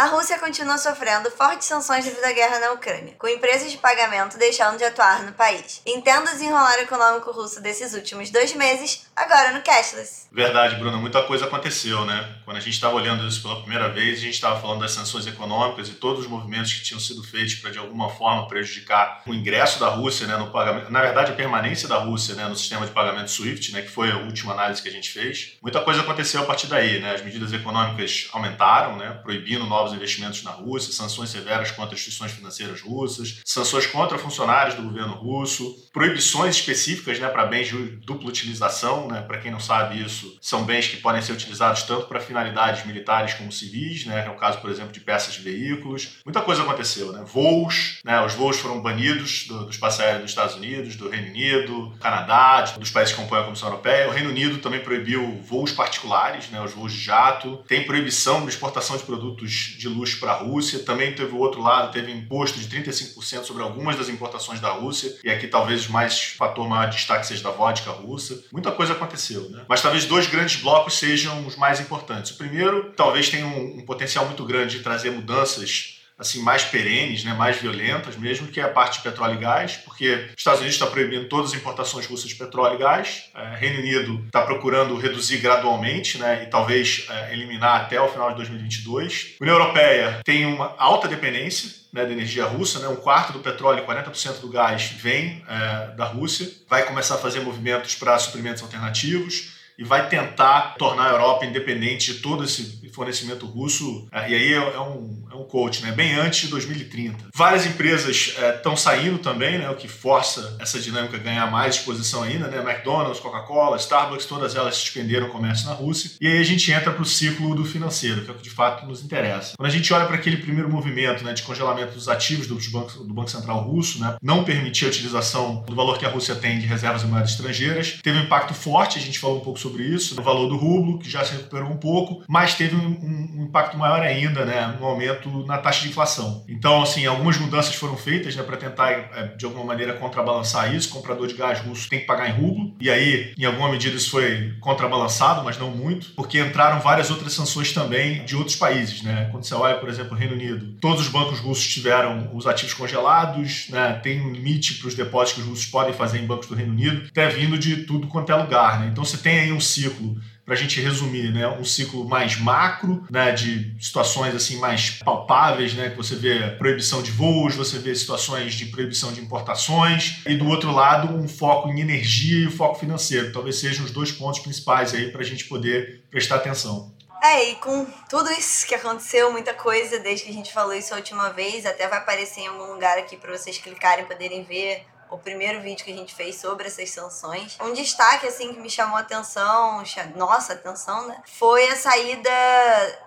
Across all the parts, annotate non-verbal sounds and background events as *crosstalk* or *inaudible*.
A Rússia continua sofrendo fortes sanções devido à guerra na Ucrânia, com empresas de pagamento deixando de atuar no país. Entenda o desenrolar econômico russo desses últimos dois meses, agora no Cashless. Verdade, Bruno. Muita coisa aconteceu, né? Quando a gente estava olhando isso pela primeira vez, a gente estava falando das sanções econômicas e todos os movimentos que tinham sido feitos para, de alguma forma, prejudicar o ingresso da Rússia né, no pagamento, na verdade, a permanência da Rússia né, no sistema de pagamento SWIFT, né, que foi a última análise que a gente fez. Muita coisa aconteceu a partir daí, né? As medidas econômicas aumentaram, né, proibindo novos investimentos na Rússia, sanções severas contra instituições financeiras russas, sanções contra funcionários do governo russo, proibições específicas né, para bens de dupla utilização. Né, para quem não sabe isso, são bens que podem ser utilizados tanto para finalidades militares como civis, né, é o caso, por exemplo, de peças de veículos. Muita coisa aconteceu. Né? Voos, né, os voos foram banidos do, dos passageiros dos Estados Unidos, do Reino Unido, Canadá, dos países que compõem a Comissão Europeia. O Reino Unido também proibiu voos particulares, né, os voos de jato. Tem proibição de exportação de produtos de luxo para a Rússia. Também teve o outro lado, teve imposto de 35% sobre algumas das importações da Rússia. E aqui talvez mais fator maior destaque seja da vodka russa. Muita coisa aconteceu, né? Mas talvez dois grandes blocos sejam os mais importantes. O primeiro, talvez tenha um, um potencial muito grande de trazer mudanças assim mais perenes, né, mais violentas mesmo, que é a parte de petróleo e gás, porque os Estados Unidos está proibindo todas as importações russas de petróleo e gás, é, Reino Unido está procurando reduzir gradualmente, né, e talvez é, eliminar até o final de 2022. A União Europeia tem uma alta dependência né, da energia russa, né, um quarto do petróleo e 40% do gás vem é, da Rússia, vai começar a fazer movimentos para suprimentos alternativos e vai tentar tornar a Europa independente de todo esse fornecimento russo. É, e aí é um, é um coach, né? bem antes de 2030. Várias empresas estão é, saindo também, né? o que força essa dinâmica a ganhar mais exposição ainda. Né? McDonald's, Coca-Cola, Starbucks, todas elas suspenderam o comércio na Rússia. E aí a gente entra para o ciclo do financeiro, que é o que de fato nos interessa. Quando a gente olha para aquele primeiro movimento né, de congelamento dos ativos do Banco, do Banco Central russo, né, não permitir a utilização do valor que a Rússia tem de reservas em moedas estrangeiras, teve um impacto forte, a gente falou um pouco sobre isso, no valor do rublo, que já se recuperou um pouco, mas teve um, um, impacto maior ainda, né, no aumento na taxa de inflação. Então, assim, algumas mudanças foram feitas né, para tentar, é, de alguma maneira, contrabalançar isso. Comprador de gás russo tem que pagar em rublo, e aí, em alguma medida, isso foi contrabalançado, mas não muito, porque entraram várias outras sanções também de outros países. Né? Quando você olha, por exemplo, o Reino Unido, todos os bancos russos tiveram os ativos congelados, né? tem um limite para os depósitos que os russos podem fazer em bancos do Reino Unido, até vindo de tudo quanto é lugar. Né? Então, você tem aí um ciclo para a gente resumir, né, um ciclo mais macro, né, de situações assim mais palpáveis, né, que você vê proibição de voos, você vê situações de proibição de importações, e do outro lado um foco em energia e o foco financeiro. Talvez sejam os dois pontos principais aí para a gente poder prestar atenção. É, e com tudo isso que aconteceu, muita coisa desde que a gente falou isso a última vez, até vai aparecer em algum lugar aqui para vocês clicarem e poderem ver o primeiro vídeo que a gente fez sobre essas sanções. Um destaque, assim, que me chamou a atenção, nossa atenção, né? Foi a saída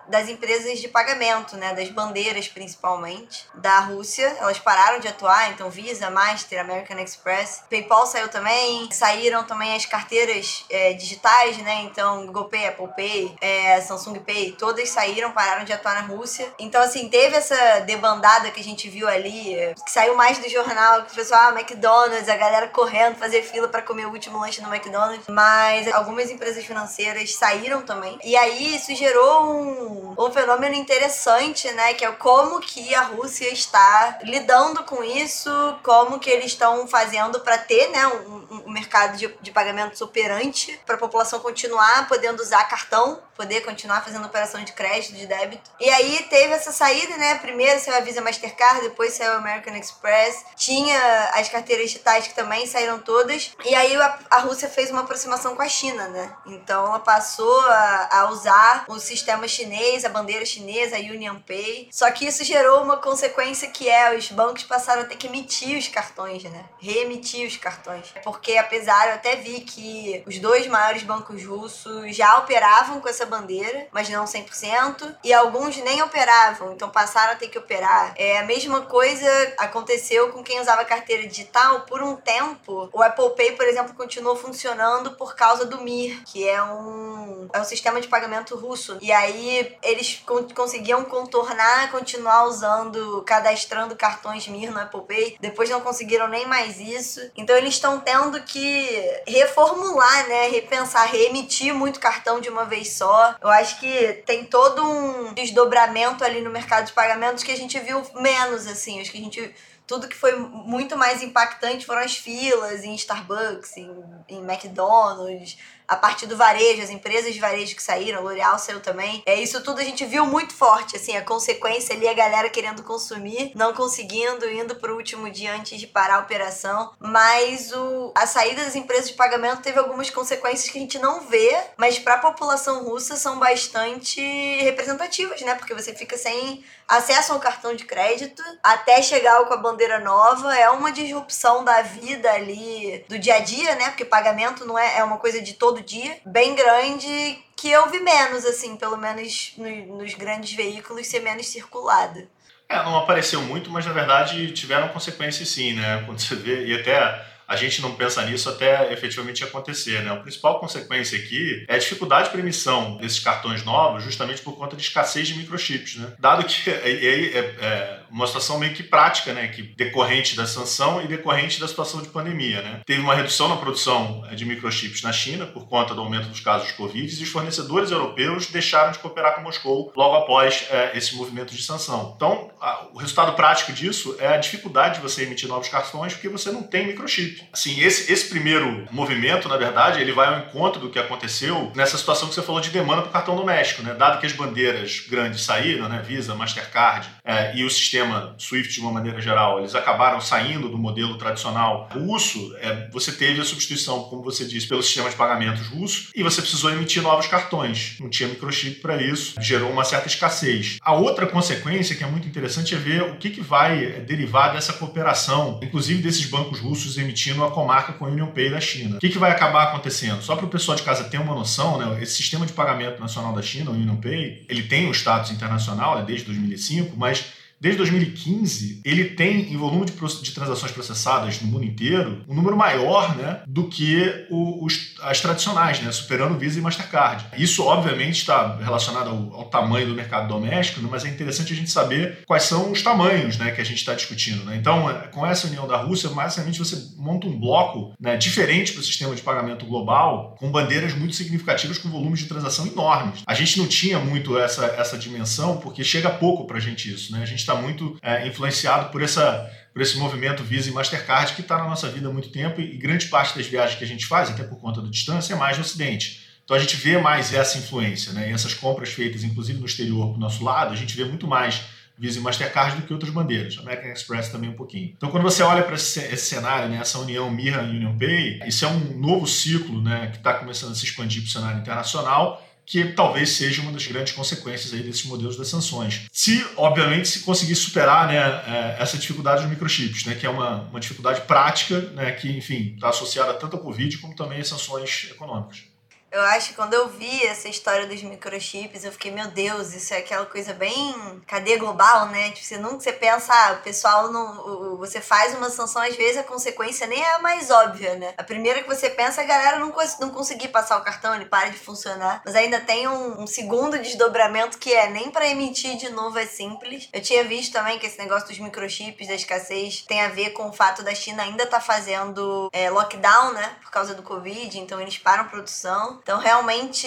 das empresas de pagamento, né? Das bandeiras, principalmente, da Rússia. Elas pararam de atuar, então Visa, Master, American Express. PayPal saiu também. Saíram também as carteiras é, digitais, né? Então, Google Pay, Apple Pay, é, Samsung Pay, todas saíram, pararam de atuar na Rússia. Então, assim, teve essa debandada que a gente viu ali, que saiu mais do jornal, que o pessoal, ah, McDonald's McDonald's, a galera correndo, fazer fila para comer o último lanche no McDonald's. Mas algumas empresas financeiras saíram também. E aí isso gerou um, um fenômeno interessante, né? Que é como que a Rússia está lidando com isso, como que eles estão fazendo para ter, né, um, um mercado de, de pagamentos operante, para a população continuar podendo usar cartão, poder continuar fazendo operação de crédito, de débito. E aí teve essa saída, né? Primeiro saiu a Visa Mastercard, depois saiu a American Express. Tinha as carteiras digitais que também saíram todas. E aí a, a Rússia fez uma aproximação com a China, né? Então ela passou a, a usar o sistema chinês, a bandeira chinesa, a Union Pay. Só que isso gerou uma consequência que é os bancos passaram a ter que emitir os cartões, né? Reemitir os cartões. Porque apesar, eu até vi que os dois maiores bancos russos já operavam com essa bandeira, mas não 100%, e alguns nem operavam, então passaram a ter que operar. É a mesma coisa aconteceu com quem usava carteira digital por um tempo, o Apple Pay, por exemplo, continuou funcionando por causa do Mir, que é um, é um sistema de pagamento russo. E aí eles con conseguiam contornar, continuar usando, cadastrando cartões Mir no Apple Pay. Depois não conseguiram nem mais isso. Então eles estão tendo que reformular, né? Repensar, reemitir muito cartão de uma vez só. Eu acho que tem todo um desdobramento ali no mercado de pagamentos que a gente viu menos, assim. Acho que a gente tudo que foi muito mais impactante foram as filas em Starbucks, em, em McDonald's, a parte do varejo, as empresas de varejo que saíram, L'Oréal saiu também. É isso tudo a gente viu muito forte, assim, a consequência ali a galera querendo consumir, não conseguindo, indo pro último dia antes de parar a operação. Mas o a saída das empresas de pagamento teve algumas consequências que a gente não vê, mas para a população russa são bastante representativas, né? Porque você fica sem acesso ao cartão de crédito até chegar com a bandeira nova, é uma disrupção da vida ali do dia a dia, né? Porque pagamento não é, é uma coisa de todo dia, bem grande, que eu vi menos, assim, pelo menos no, nos grandes veículos, ser menos circulada. É, não apareceu muito, mas na verdade tiveram consequências sim, né? Quando você vê, e até a gente não pensa nisso até efetivamente acontecer. Né? A principal consequência aqui é a dificuldade de emissão desses cartões novos, justamente por conta de escassez de microchips. Né? Dado que *laughs* é, é, é, uma situação meio que prática, né? que decorrente da sanção e decorrente da situação de pandemia. Né? Teve uma redução na produção é, de microchips na China por conta do aumento dos casos de Covid e os fornecedores europeus deixaram de cooperar com Moscou logo após é, esse movimento de sanção. Então, a, o resultado prático disso é a dificuldade de você emitir novos cartões porque você não tem microchip. Assim, esse, esse primeiro movimento, na verdade, ele vai ao encontro do que aconteceu nessa situação que você falou de demanda para o cartão doméstico, né? Dado que as bandeiras grandes saíram, né? Visa, Mastercard é, e o sistema SWIFT de uma maneira geral, eles acabaram saindo do modelo tradicional russo, é, você teve a substituição, como você disse, pelo sistema de pagamentos russo e você precisou emitir novos cartões. Não tinha microchip para isso, gerou uma certa escassez. A outra consequência que é muito interessante é ver o que, que vai derivar dessa cooperação, inclusive desses bancos russos emitindo a comarca com Union Pay da China. O que, que vai acabar acontecendo? Só para o pessoal de casa ter uma noção, né, esse sistema de pagamento nacional da China, o Union Pay, ele tem um status internacional né, desde 2005, mas Desde 2015, ele tem, em volume de, de, transações processadas no mundo inteiro, um número maior né, do que o, os, as tradicionais, né, superando Visa e Mastercard. Isso, obviamente, está relacionado ao, ao tamanho do mercado doméstico, né, mas é interessante a gente saber quais são os tamanhos né, que a gente está discutindo. Né? Então, é, com essa união da Rússia, basicamente você monta um bloco né, diferente para o sistema de pagamento global, com bandeiras muito significativas, com volumes de transação enormes. A gente não tinha muito essa, essa dimensão, porque chega pouco para a gente isso. Né? A gente está está muito é, influenciado por essa por esse movimento Visa e Mastercard que está na nossa vida há muito tempo e, grande parte das viagens que a gente faz, até por conta da distância, é mais no Ocidente. Então a gente vê mais essa influência, né? E essas compras feitas, inclusive no exterior, para o nosso lado, a gente vê muito mais Visa e Mastercard do que outras bandeiras. American Express também um pouquinho. Então, quando você olha para esse, esse, cenário, né, essa união Mirra e Union Pay, isso é um novo ciclo né, que está começando a se expandir para o cenário internacional que talvez seja uma das grandes consequências aí desses modelos das sanções. Se, obviamente, se conseguir superar né, é, essa dificuldade dos microchips, né, que é uma, uma dificuldade prática, né, que, enfim, está associada tanto ao Covid como também às sanções econômicas. Eu acho que quando eu vi essa história dos microchips, eu fiquei, meu Deus, isso é aquela coisa bem cadeia global, né? Tipo, você nunca você pensa, ah, o pessoal não. Você faz uma sanção, às vezes a consequência nem é a mais óbvia, né? A primeira que você pensa a galera não, cons não conseguir passar o cartão, ele para de funcionar. Mas ainda tem um, um segundo desdobramento que é nem para emitir de novo é simples. Eu tinha visto também que esse negócio dos microchips, da escassez, tem a ver com o fato da China ainda tá fazendo é, lockdown, né? Por causa do Covid, então eles param produção. Então, realmente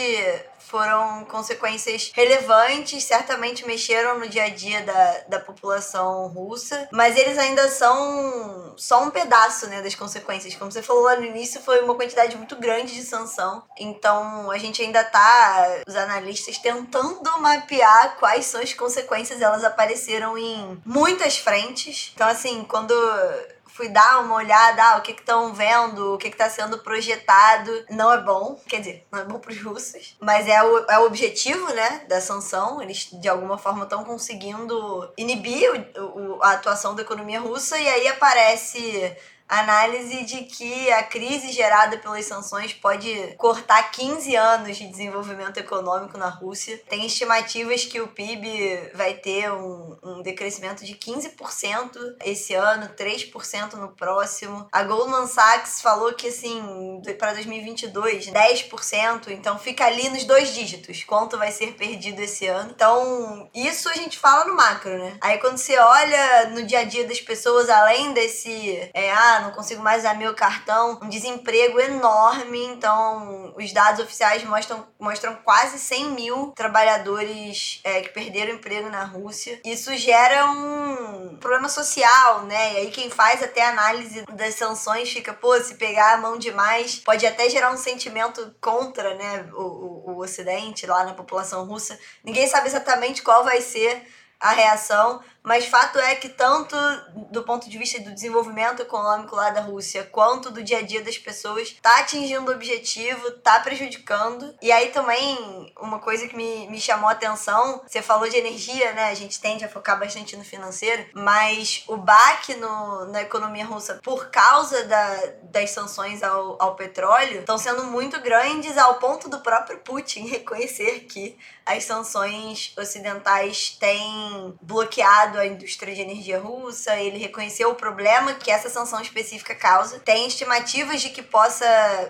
foram consequências relevantes, certamente mexeram no dia a dia da, da população russa, mas eles ainda são só um pedaço né, das consequências. Como você falou lá no início, foi uma quantidade muito grande de sanção, então a gente ainda tá, os analistas, tentando mapear quais são as consequências, elas apareceram em muitas frentes. Então, assim, quando fui dar uma olhada, ah, o que estão vendo, o que está sendo projetado. Não é bom, quer dizer, não é bom para os russos, mas é o, é o objetivo, né, da sanção. Eles, de alguma forma, estão conseguindo inibir o, o, a atuação da economia russa e aí aparece análise de que a crise gerada pelas sanções pode cortar 15 anos de desenvolvimento econômico na Rússia. Tem estimativas que o PIB vai ter um, um decrescimento de 15% esse ano, 3% no próximo. A Goldman Sachs falou que, assim, para 2022, 10%, então fica ali nos dois dígitos, quanto vai ser perdido esse ano. Então, isso a gente fala no macro, né? Aí quando você olha no dia a dia das pessoas, além desse, é, ah, não consigo mais usar meu cartão, um desemprego enorme. Então, os dados oficiais mostram, mostram quase 100 mil trabalhadores é, que perderam emprego na Rússia. Isso gera um problema social, né? E aí quem faz até análise das sanções fica, pô, se pegar a mão demais, pode até gerar um sentimento contra, né, o, o, o Ocidente, lá na população russa. Ninguém sabe exatamente qual vai ser a reação, mas fato é que tanto do ponto de vista do desenvolvimento econômico lá da Rússia, quanto do dia a dia das pessoas, tá atingindo o objetivo, tá prejudicando. E aí também, uma coisa que me, me chamou a atenção, você falou de energia, né? A gente tende a focar bastante no financeiro, mas o baque no, na economia russa por causa da, das sanções ao, ao petróleo estão sendo muito grandes ao ponto do próprio Putin *laughs* reconhecer que as sanções ocidentais têm bloqueado a indústria de energia russa, ele reconheceu o problema que essa sanção específica causa. Tem estimativas de que possa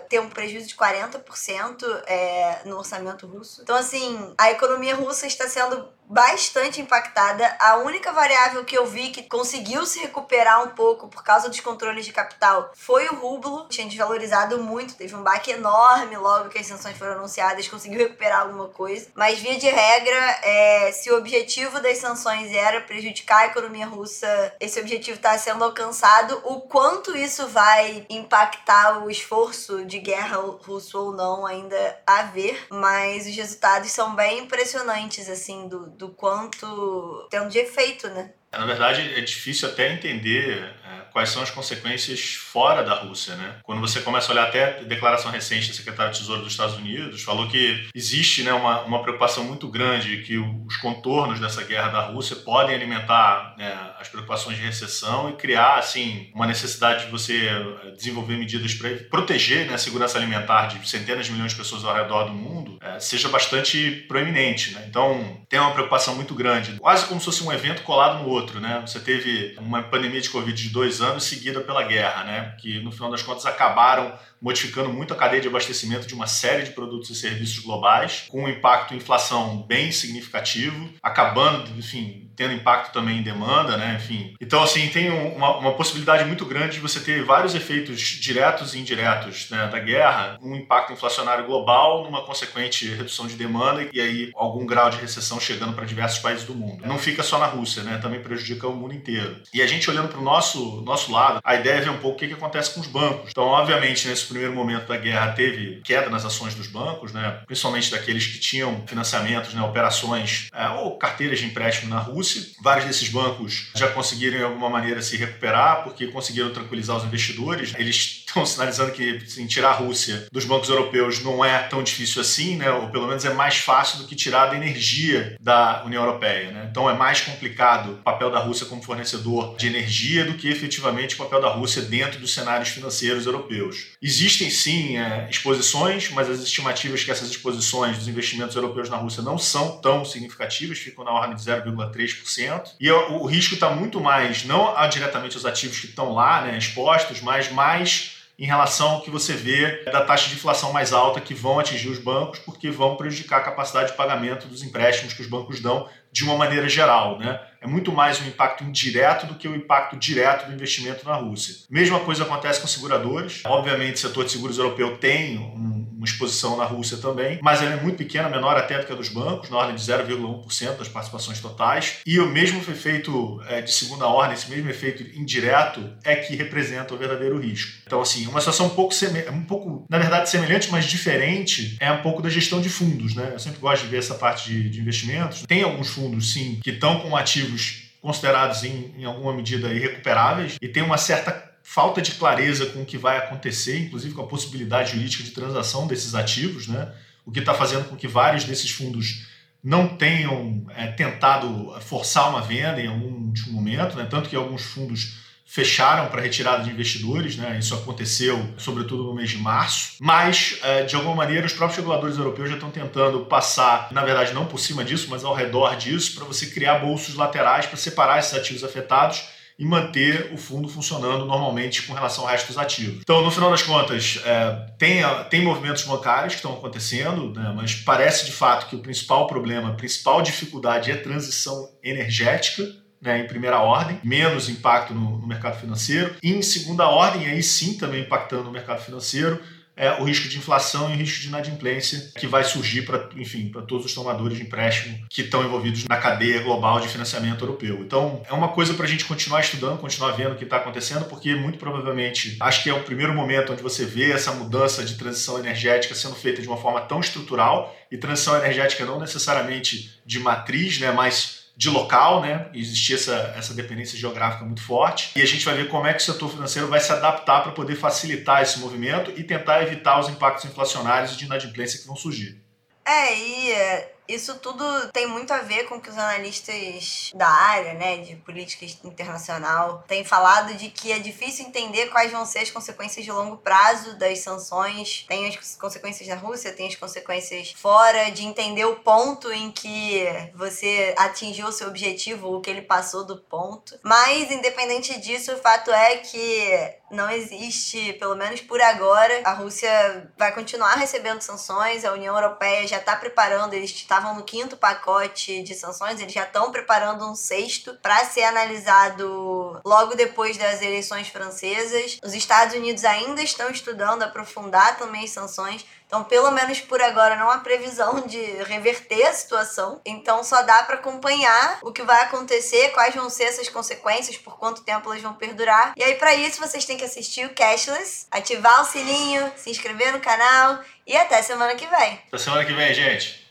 ter um prejuízo de 40% é, no orçamento russo. Então, assim, a economia russa está sendo bastante impactada. A única variável que eu vi que conseguiu se recuperar um pouco por causa dos controles de capital foi o rublo. Tinha desvalorizado muito, teve um baque enorme logo que as sanções foram anunciadas, conseguiu recuperar alguma coisa. Mas, via de regra, é, se o objetivo das sanções era prejudicar a economia russa, esse objetivo está sendo alcançado. O quanto isso vai impactar o esforço de guerra russo ou não, ainda a ver. Mas os resultados são bem impressionantes, assim, do, do quanto tem de efeito, né? Na verdade, é difícil até entender é, quais são as consequências fora da Rússia, né? Quando você começa a olhar até a declaração recente do secretário de Tesouro dos Estados Unidos, falou que existe né, uma, uma preocupação muito grande que os contornos dessa guerra da Rússia podem alimentar né, as preocupações de recessão e criar, assim, uma necessidade de você é, desenvolver medidas para proteger né, a segurança alimentar de centenas de milhões de pessoas ao redor do mundo, é, seja bastante proeminente, né? Então, tem uma preocupação muito grande, quase como se fosse um evento colado no outro outro, né? Você teve uma pandemia de Covid de dois anos seguida pela guerra, né? Que no final das contas acabaram modificando muito a cadeia de abastecimento de uma série de produtos e serviços globais, com um impacto em inflação bem significativo, acabando, enfim, tendo impacto também em demanda, né? Enfim. Então, assim, tem uma, uma possibilidade muito grande de você ter vários efeitos diretos e indiretos né, da guerra, um impacto inflacionário global, numa consequente redução de demanda e aí algum grau de recessão chegando para diversos países do mundo. Não fica só na Rússia, né? Também prejudica o mundo inteiro. E a gente olhando para o nosso, nosso lado, a ideia é ver um pouco o que, que acontece com os bancos. Então, obviamente, nesse primeiro momento da guerra teve queda nas ações dos bancos, né? Principalmente daqueles que tinham financiamentos, né? operações é, ou carteiras de empréstimo na Rússia. Vários desses bancos já conseguiram, de alguma maneira, se recuperar, porque conseguiram tranquilizar os investidores. Eles estão *laughs* sinalizando que assim, tirar a Rússia dos bancos europeus não é tão difícil assim, né? ou pelo menos é mais fácil do que tirar da energia da União Europeia. Né? Então é mais complicado o papel da Rússia como fornecedor de energia do que efetivamente o papel da Rússia dentro dos cenários financeiros europeus. Existem sim é, exposições, mas as estimativas que essas exposições dos investimentos europeus na Rússia não são tão significativas, ficam na ordem de 0,3%. E o, risco está muito mais, não diretamente aos ativos que estão lá né, expostos, mas mais em relação ao que você vê da taxa de inflação mais alta que vão atingir os bancos, porque vão prejudicar a capacidade de pagamento dos empréstimos que os bancos dão de uma maneira geral. Né? É muito mais um impacto indireto do que o impacto direto do investimento na Rússia. Mesma coisa acontece com seguradores. Obviamente, o setor de seguros europeu tem um, uma exposição na Rússia também, mas ela é muito pequena, menor até do que a dos bancos, na ordem de 0,1% das participações totais. E o mesmo efeito é, de segunda ordem, esse mesmo efeito indireto, é que representa o verdadeiro risco. Então, assim, uma situação um pouco, um pouco na verdade, semelhante, mas diferente, é um pouco da gestão de fundos. Né? Eu sempre gosto de ver essa parte de, de investimentos. Tem alguns fundos sim, que estão com ativos considerados em, em alguma medida irrecuperáveis e tem uma certa falta de clareza com o que vai acontecer, inclusive com a possibilidade jurídica de transação desses ativos, né? o que está fazendo com que vários desses fundos não tenham é, tentado forçar uma venda em algum momento, né? tanto que alguns fundos fecharam para retirada de investidores, né? Isso aconteceu sobretudo no mês de março. Mas, é, de alguma maneira, os próprios reguladores europeus já estão tentando passar, na verdade, não por cima disso, mas ao redor disso, para você criar bolsos laterais para separar esses ativos afetados e manter o fundo funcionando normalmente com relação ao resto dos ativos. Então, no final das contas, é, tem, tem movimentos bancários que estão acontecendo, né, mas parece de fato que o principal problema, a principal dificuldade é transição energética né, em primeira ordem, menos impacto no, no, mercado financeiro. E em segunda ordem, aí sim também impactando no mercado financeiro, é o risco de inflação e o risco de inadimplência que vai surgir para, enfim, para todos os tomadores de empréstimo que estão envolvidos na cadeia global de financiamento europeu. Então, é uma coisa para a gente continuar estudando, continuar vendo o que está acontecendo, porque muito provavelmente acho que é o primeiro momento onde você vê essa mudança de transição energética sendo feita de uma forma tão estrutural e transição energética não necessariamente de matriz, né, mas de local, né? Existia essa, essa dependência geográfica muito forte. E a gente vai ver como é que o setor financeiro vai se adaptar para poder facilitar esse movimento e tentar evitar os impactos inflacionários de inadimplência que vão surgir. É, e é, isso tudo tem muito a ver com o que os analistas da área, né, de política internacional, têm falado de que é difícil entender quais vão ser as consequências de longo prazo das sanções. Tem as consequências na Rússia, tem as consequências fora, de entender o ponto em que você atingiu o seu objetivo, o que ele passou do ponto. Mas, independente disso, o fato é que não existe, pelo menos por agora, a Rússia vai continuar recebendo sanções, a União Europeia já está preparando, eles estavam no quinto pacote de sanções, eles já estão preparando um sexto para ser analisado logo depois das eleições francesas. Os Estados Unidos ainda estão estudando aprofundar também as sanções. Então, pelo menos por agora, não há previsão de reverter a situação. Então, só dá para acompanhar o que vai acontecer, quais vão ser essas consequências, por quanto tempo elas vão perdurar. E aí, para isso, vocês têm que assistir o Cashless, ativar o sininho, se inscrever no canal e até semana que vem. Até semana que vem, gente.